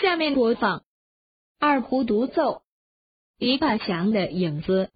下面播放。二胡独奏。篱笆墙的影子。